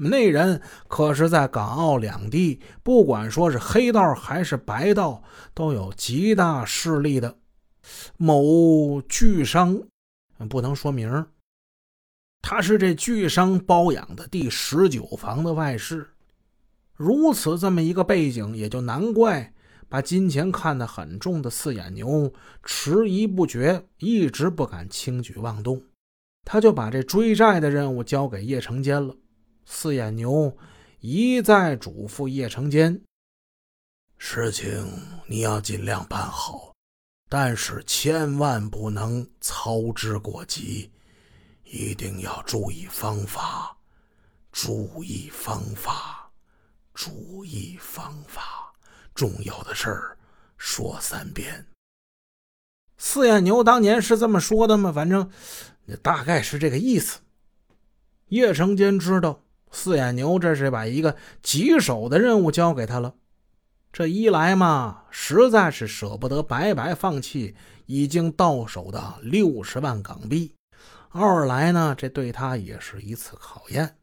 那人可是在港澳两地，不管说是黑道还是白道，都有极大势力的某巨商，不能说名他是这巨商包养的第十九房的外室。如此这么一个背景，也就难怪把金钱看得很重的四眼牛迟疑不决，一直不敢轻举妄动。他就把这追债的任务交给叶成坚了。四眼牛一再嘱咐叶成坚：“事情你要尽量办好，但是千万不能操之过急，一定要注意方法，注意方法，注意方法。重要的事儿说三遍。”四眼牛当年是这么说的吗？反正大概是这个意思。叶成坚知道。四眼牛这是把一个棘手的任务交给他了，这一来嘛，实在是舍不得白白放弃已经到手的六十万港币；二来呢，这对他也是一次考验。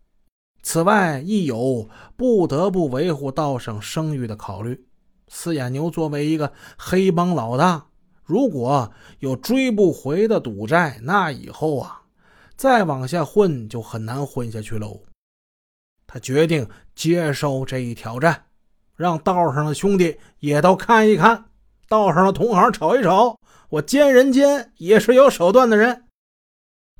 此外，亦有不得不维护道上声誉的考虑。四眼牛作为一个黑帮老大，如果有追不回的赌债，那以后啊，再往下混就很难混下去喽。他决定接受这一挑战，让道上的兄弟也都看一看，道上的同行瞅一瞅，我奸人奸也是有手段的人。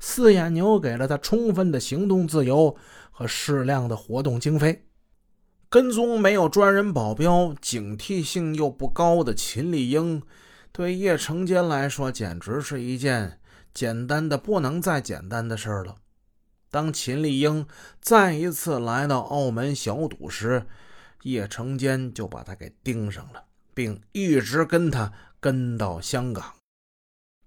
四眼牛给了他充分的行动自由和适量的活动经费，跟踪没有专人保镖、警惕性又不高的秦丽英，对叶成坚来说简直是一件简单的不能再简单的事了。当秦丽英再一次来到澳门小赌时，叶成坚就把他给盯上了，并一直跟他跟到香港。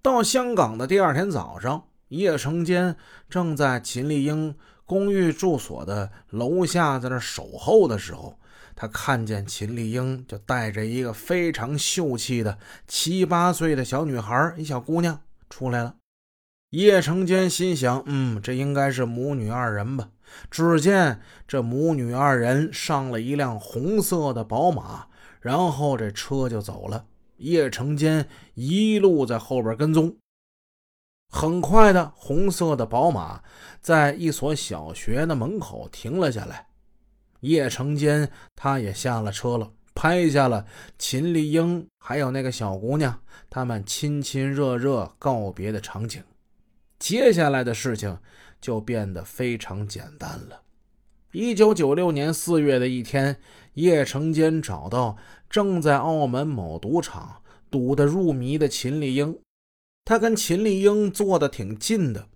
到香港的第二天早上，叶成坚正在秦丽英公寓住所的楼下在那守候的时候，他看见秦丽英就带着一个非常秀气的七八岁的小女孩，一小姑娘出来了。叶成坚心想：“嗯，这应该是母女二人吧？”只见这母女二人上了一辆红色的宝马，然后这车就走了。叶成坚一路在后边跟踪。很快的，红色的宝马在一所小学的门口停了下来。叶成坚他也下了车了，拍下了秦丽英还有那个小姑娘他们亲亲热热告别的场景。接下来的事情就变得非常简单了。一九九六年四月的一天，叶成坚找到正在澳门某赌场赌得入迷的秦丽英，他跟秦丽英坐得挺近的。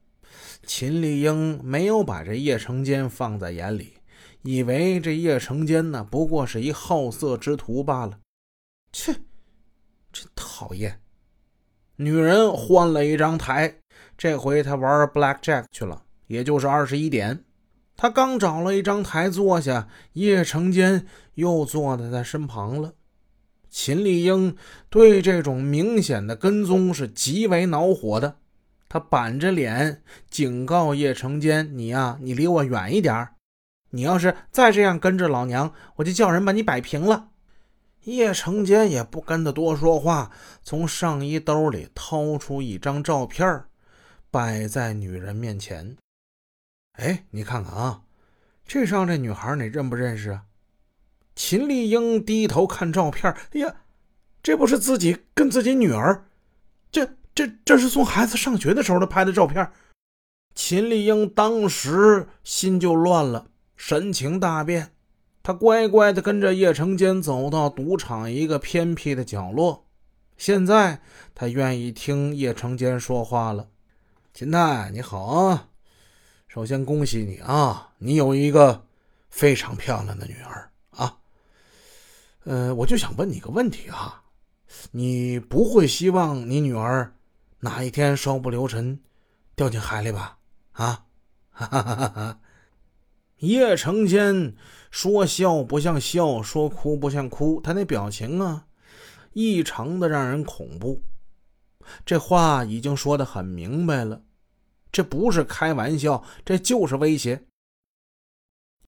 秦丽英没有把这叶成坚放在眼里，以为这叶成坚呢不过是一好色之徒罢了。切，真讨厌！女人换了一张台。这回他玩 blackjack 去了，也就是二十一点。他刚找了一张台坐下，叶成坚又坐在他身旁了。秦丽英对这种明显的跟踪是极为恼火的，他板着脸警告叶成坚：“你呀，你离我远一点你要是再这样跟着老娘，我就叫人把你摆平了。”叶成坚也不跟他多说话，从上衣兜里掏出一张照片儿摆在女人面前，哎，你看看啊，这上这女孩你认不认识啊？秦丽英低头看照片，哎呀，这不是自己跟自己女儿？这这这是送孩子上学的时候的拍的照片。秦丽英当时心就乱了，神情大变，她乖乖的跟着叶成坚走到赌场一个偏僻的角落。现在她愿意听叶成坚说话了。秦太，你好啊！首先恭喜你啊，你有一个非常漂亮的女儿啊。呃，我就想问你个问题啊，你不会希望你女儿哪一天稍不留神掉进海里吧？啊？哈哈哈哈！叶成坚说笑不像笑，说哭不像哭，他那表情啊，异常的让人恐怖。这话已经说的很明白了，这不是开玩笑，这就是威胁。